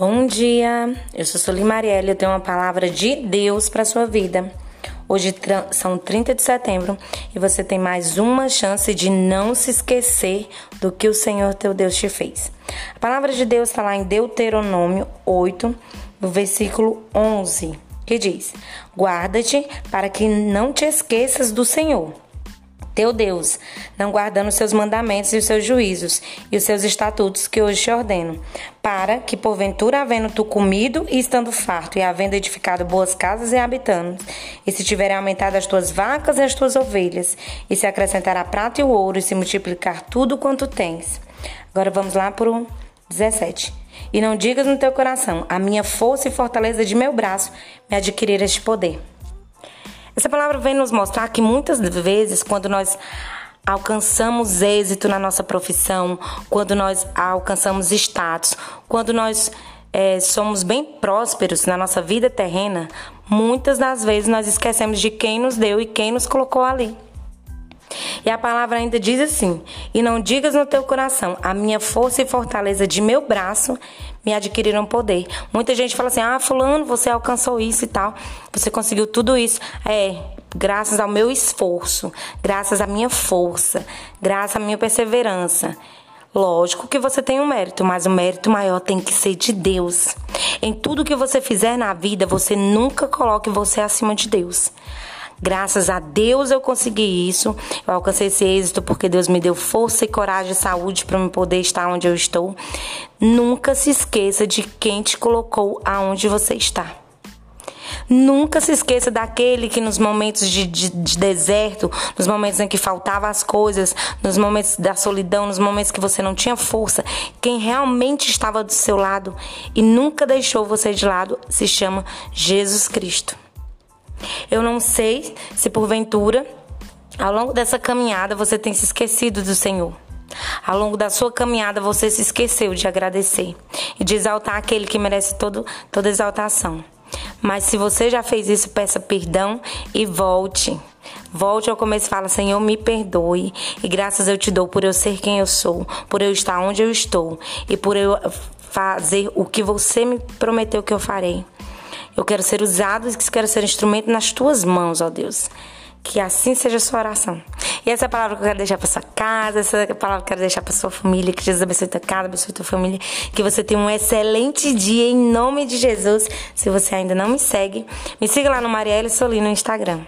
Bom dia, eu sou Soli Marielle eu tenho uma palavra de Deus para sua vida. Hoje são 30 de setembro e você tem mais uma chance de não se esquecer do que o Senhor teu Deus te fez. A palavra de Deus está lá em Deuteronômio 8, no versículo 11, que diz: Guarda-te para que não te esqueças do Senhor teu Deus, não guardando os seus mandamentos e os seus juízos e os seus estatutos que hoje te ordeno, para que, porventura, havendo tu comido e estando farto, e havendo edificado boas casas e habitando, e se tiverem aumentado as tuas vacas e as tuas ovelhas, e se acrescentar a prata e o ouro, e se multiplicar tudo quanto tens. Agora vamos lá para o 17. E não digas no teu coração, a minha força e fortaleza de meu braço me adquirir este poder. Essa palavra vem nos mostrar que muitas vezes, quando nós alcançamos êxito na nossa profissão, quando nós alcançamos status, quando nós é, somos bem prósperos na nossa vida terrena, muitas das vezes nós esquecemos de quem nos deu e quem nos colocou ali. E a palavra ainda diz assim: E não digas no teu coração, a minha força e fortaleza de meu braço me adquiriram poder. Muita gente fala assim: ah, Fulano, você alcançou isso e tal, você conseguiu tudo isso. É, graças ao meu esforço, graças à minha força, graças à minha perseverança. Lógico que você tem um mérito, mas o mérito maior tem que ser de Deus. Em tudo que você fizer na vida, você nunca coloque você acima de Deus. Graças a Deus eu consegui isso. Eu alcancei esse êxito porque Deus me deu força e coragem e saúde para me poder estar onde eu estou. Nunca se esqueça de quem te colocou aonde você está. Nunca se esqueça daquele que nos momentos de, de, de, deserto, nos momentos em que faltavam as coisas, nos momentos da solidão, nos momentos que você não tinha força, quem realmente estava do seu lado e nunca deixou você de lado se chama Jesus Cristo. Eu não sei se porventura, ao longo dessa caminhada, você tem se esquecido do Senhor. Ao longo da sua caminhada, você se esqueceu de agradecer e de exaltar aquele que merece todo, toda exaltação. Mas se você já fez isso, peça perdão e volte. Volte ao começo e fala: Senhor, me perdoe. E graças eu te dou por eu ser quem eu sou, por eu estar onde eu estou e por eu fazer o que você me prometeu que eu farei. Eu quero ser usado e quero ser instrumento nas tuas mãos, ó Deus. Que assim seja a sua oração. E essa é a palavra que eu quero deixar para sua casa, essa é a palavra que eu quero deixar para sua família. Que Jesus abençoe tua casa, abençoe tua família. Que você tenha um excelente dia em nome de Jesus. Se você ainda não me segue, me siga lá no Marielle Solino no Instagram.